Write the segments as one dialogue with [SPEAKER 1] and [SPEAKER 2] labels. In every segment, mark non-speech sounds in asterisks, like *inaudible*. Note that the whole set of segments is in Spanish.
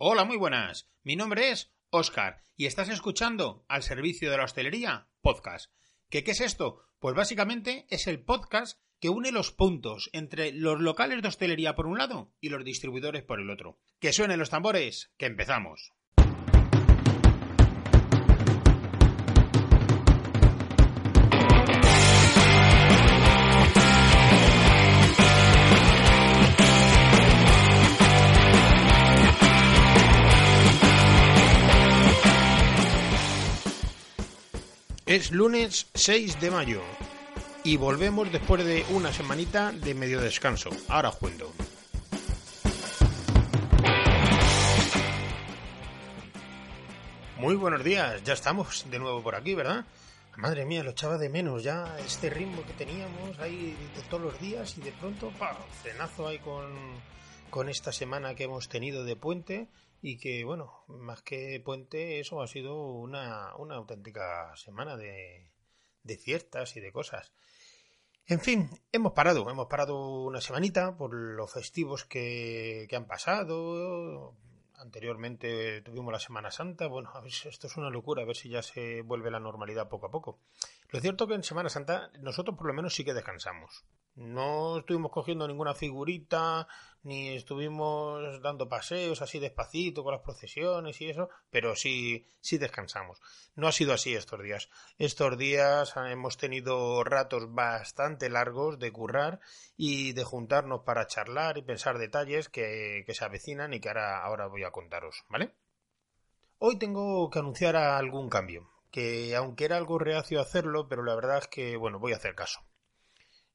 [SPEAKER 1] Hola, muy buenas. Mi nombre es Oscar y estás escuchando al servicio de la hostelería podcast. ¿Qué, ¿Qué es esto? Pues básicamente es el podcast que une los puntos entre los locales de hostelería por un lado y los distribuidores por el otro. Que suenen los tambores, que empezamos. Es lunes 6 de mayo y volvemos después de una semanita de medio descanso. Ahora os cuento. Muy buenos días, ya estamos de nuevo por aquí, ¿verdad? Madre mía, lo echaba de menos ya este ritmo que teníamos ahí de todos los días y de pronto, pa, frenazo ahí con, con esta semana que hemos tenido de puente y que, bueno, más que puente, eso ha sido una, una auténtica semana de, de fiestas y de cosas. En fin, hemos parado, hemos parado una semanita por los festivos que, han pasado. Anteriormente tuvimos la Semana Santa. Bueno, a ver, esto es una locura, a ver si ya se vuelve la normalidad poco a poco. Lo cierto es que en Semana Santa nosotros por lo menos sí que descansamos. No estuvimos cogiendo ninguna figurita, ni estuvimos dando paseos así despacito con las procesiones y eso, pero sí, sí descansamos. No ha sido así estos días. Estos días hemos tenido ratos bastante largos de currar y de juntarnos para charlar y pensar detalles que, se avecinan y que ahora, ahora voy a contaros, ¿vale? Hoy tengo que anunciar algún cambio, que aunque era algo reacio hacerlo, pero la verdad es que, bueno, voy a hacer caso.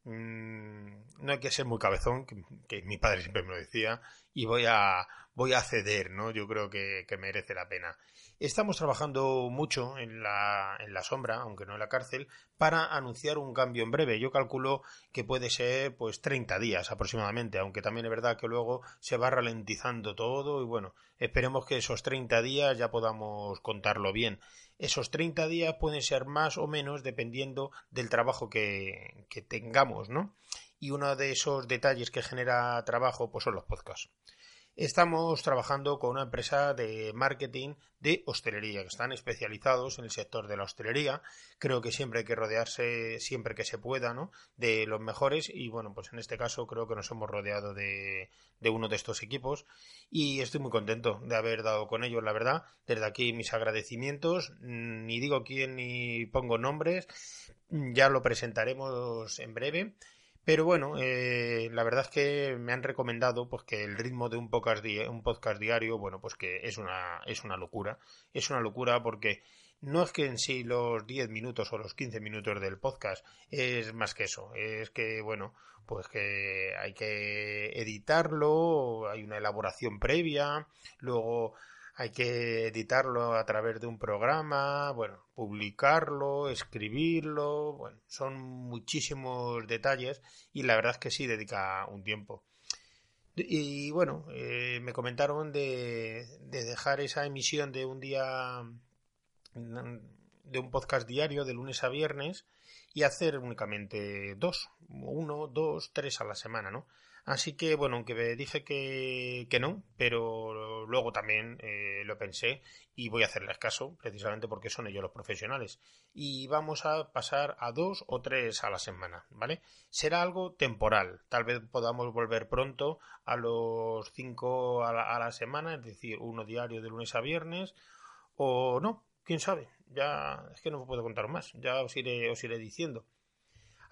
[SPEAKER 1] Mm, no hay que ser muy cabezón, que, mi padre siempre me lo decía, y voy a, voy a ceder, ¿no? Yo creo que, que merece la pena. Estamos trabajando mucho en la, en la sombra, aunque no en la cárcel, para anunciar un cambio en breve. Yo calculo que puede ser pues 30 días aproximadamente, aunque también es verdad que luego se va ralentizando todo y bueno, esperemos que esos 30 días ya podamos contarlo bien. Esos 30 días pueden ser más o menos dependiendo del trabajo que, que tengamos, ¿no? Y uno de esos detalles que genera trabajo pues son los podcasts. Estamos trabajando con una empresa de marketing de hostelería, que están especializados en el sector de la hostelería. Creo que siempre hay que rodearse, siempre que se pueda, ¿no? De los mejores y bueno, pues en este caso creo que nos hemos rodeado de, uno de estos equipos y estoy muy contento de haber dado con ellos, la verdad. Desde aquí mis agradecimientos. Ni digo quién ni pongo nombres. Ya lo presentaremos en breve pero bueno, eh, la verdad es que me han recomendado pues que el ritmo de un podcast, un podcast diario, bueno, pues que es una, es una locura. Es una locura porque no es que en sí los 10 minutos o los 15 minutos del podcast es más que eso. Es que, bueno, pues que hay que editarlo, hay una elaboración previa, luego hay que editarlo a través de un programa, bueno, publicarlo, escribirlo, bueno, son muchísimos detalles y la verdad es que sí dedica un tiempo. Y bueno, eh, me comentaron de, de dejar esa emisión de un día de un podcast diario de lunes a viernes y hacer únicamente dos, uno, dos, tres a la semana, ¿no? Así que, bueno, aunque me dije que, que no, pero luego también eh, lo pensé y voy a hacerles caso, precisamente porque son ellos los profesionales. Y vamos a pasar a dos o tres a la semana, ¿vale? Será algo temporal. Tal vez podamos volver pronto a los cinco a la, a la semana, es decir, uno diario de lunes a viernes, o no, quién sabe. Ya es que no puedo contar más, ya os iré, os iré diciendo.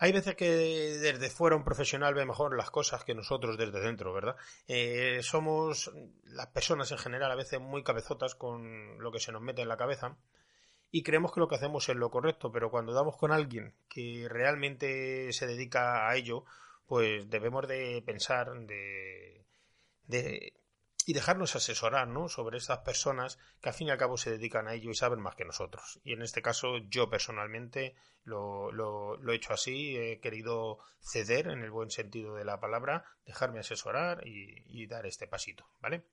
[SPEAKER 1] Hay veces que desde fuera un profesional ve mejor las cosas que nosotros desde dentro, ¿verdad? Eh, somos las personas en general a veces muy cabezotas con lo que se nos mete en la cabeza y creemos que lo que hacemos es lo correcto, pero cuando damos con alguien que realmente se dedica a ello, pues debemos de pensar de, de y dejarnos asesorar ¿no? sobre estas personas que al fin y al cabo se dedican a ello y saben más que nosotros. Y en este caso yo personalmente lo, lo, he hecho así, he querido ceder en el buen sentido de la palabra, dejarme asesorar y, y dar este pasito, ¿vale?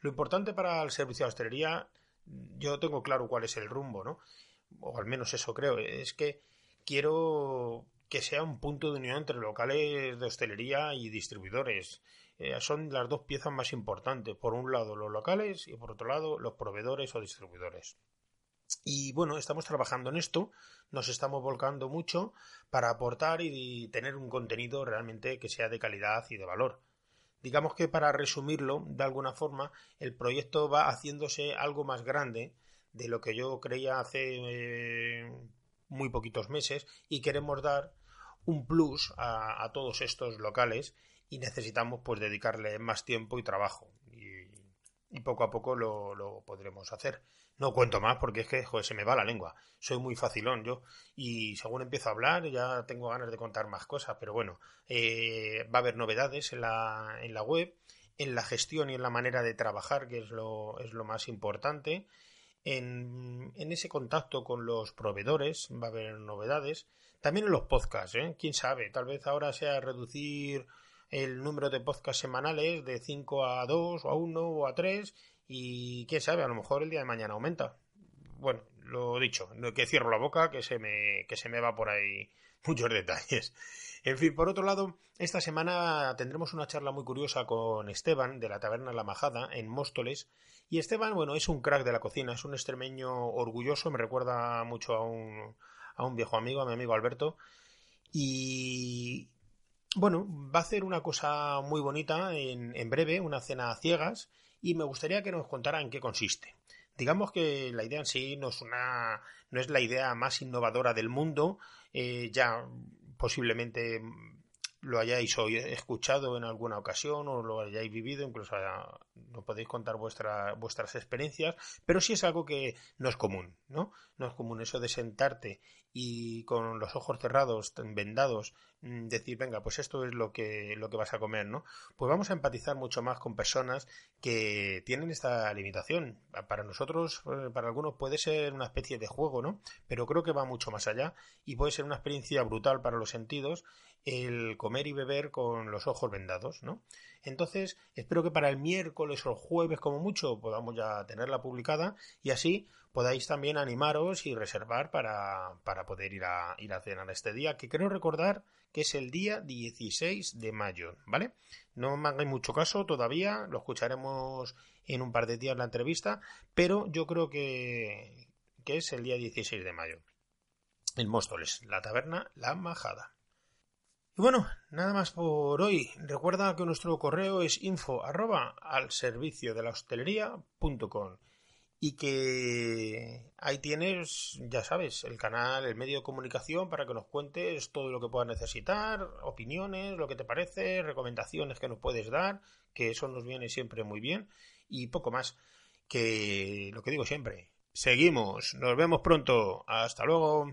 [SPEAKER 1] Lo importante para el servicio de hostelería, yo tengo claro cuál es el rumbo, ¿no? O al menos eso creo, es que quiero que sea un punto de unión entre locales de hostelería y distribuidores. Eh, son las dos piezas más importantes. Por un lado los locales y por otro lado los proveedores o distribuidores. Y bueno, estamos trabajando en esto, nos estamos volcando mucho para aportar y tener un contenido realmente que sea de calidad y de valor. Digamos que para resumirlo, de alguna forma, el proyecto va haciéndose algo más grande de lo que yo creía hace eh, muy poquitos meses y queremos dar un plus a, todos estos locales y necesitamos pues dedicarle más tiempo y trabajo y, poco a poco lo, lo, podremos hacer. No cuento más porque es que joder, se me va la lengua. Soy muy facilón yo y según empiezo a hablar ya tengo ganas de contar más cosas, pero bueno, eh, va a haber novedades en la, en la web, en la gestión y en la manera de trabajar, que es lo, es lo más importante en, ese contacto con los proveedores va a haber novedades. También en los podcasts, ¿eh? Quién sabe, tal vez ahora sea reducir el número de podcasts semanales de 5 a 2 o a 1 o a 3 y quién sabe, a lo mejor el día de mañana aumenta. Bueno, lo dicho, que cierro la boca, que se me, que se me va por ahí *laughs* muchos detalles. En fin, por otro lado, esta semana tendremos una charla muy curiosa con Esteban de la Taberna La Majada en Móstoles. Y Esteban, bueno, es un crack de la cocina, es un extremeño orgulloso, me recuerda mucho a un, a un viejo amigo, a mi amigo Alberto. Y bueno, va a hacer una cosa muy bonita en, en breve, una cena a ciegas, y me gustaría que nos contara en qué consiste. Digamos que la idea en sí no es una, no es la idea más innovadora del mundo. Eh, ya posiblemente lo hayáis escuchado en alguna ocasión o lo hayáis vivido, incluso ah, no podéis contar vuestras experiencias, pero sí es algo que no es común, ¿no? No es común eso de sentarte y con los ojos cerrados, vendados, decir, venga, pues esto es lo que, lo que vas a comer, ¿no? Pues vamos a empatizar mucho más con personas que tienen esta limitación. Para nosotros, eh, para algunos puede ser una especie de juego, ¿no? Pero creo que va mucho más allá y puede ser una experiencia brutal para los sentidos el comer y beber con los ojos vendados, ¿no? Entonces, espero que para el miércoles o el jueves, como mucho, podamos ya tenerla publicada y así podáis también animaros y reservar para, para poder ir a, ir a cenar este día, que creo recordar que es el día 16 de mayo, ¿vale? No me hagáis mucho caso todavía, lo escucharemos en un par de días la entrevista, pero yo creo que, que es el día 16 de mayo. En Móstoles, la taberna La Majada. Y bueno, nada más por hoy. Recuerda que nuestro correo es info arroba al servicio de la hostelería.com y que ahí tienes, ya sabes, el canal, el medio de comunicación para que nos cuentes todo lo que puedas necesitar, opiniones, lo que te parece, recomendaciones que nos puedes dar, que eso nos viene siempre muy bien y poco más. Que lo que digo siempre, seguimos, nos vemos pronto, hasta luego.